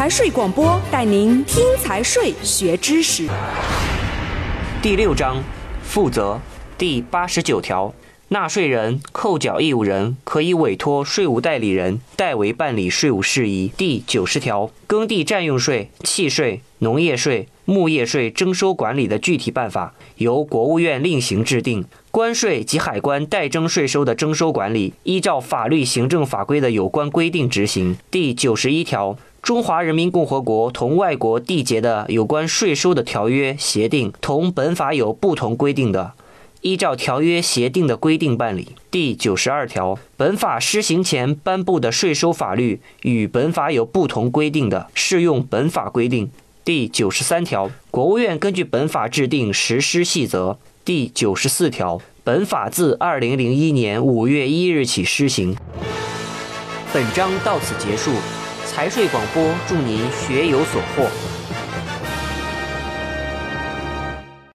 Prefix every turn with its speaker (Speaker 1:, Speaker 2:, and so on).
Speaker 1: 财税广播带您听财税学知识。
Speaker 2: 第六章负责第八十九条，纳税人、扣缴义务人可以委托税务代理人代为办理税务事宜。第九十条，耕地占用税、契税、农业税、牧业税征收管理的具体办法由国务院另行制定。关税及海关代征税收的征收管理，依照法律、行政法规的有关规定执行。第九十一条，中华人民共和国同外国缔结的有关税收的条约、协定，同本法有不同规定的，依照条约、协定的规定办理。第九十二条，本法施行前颁布的税收法律与本法有不同规定的，适用本法规定。第九十三条，国务院根据本法制定实施细则。第九十四条，本法自二零零一年五月一日起施行。本章到此结束，财税广播祝您学有所获。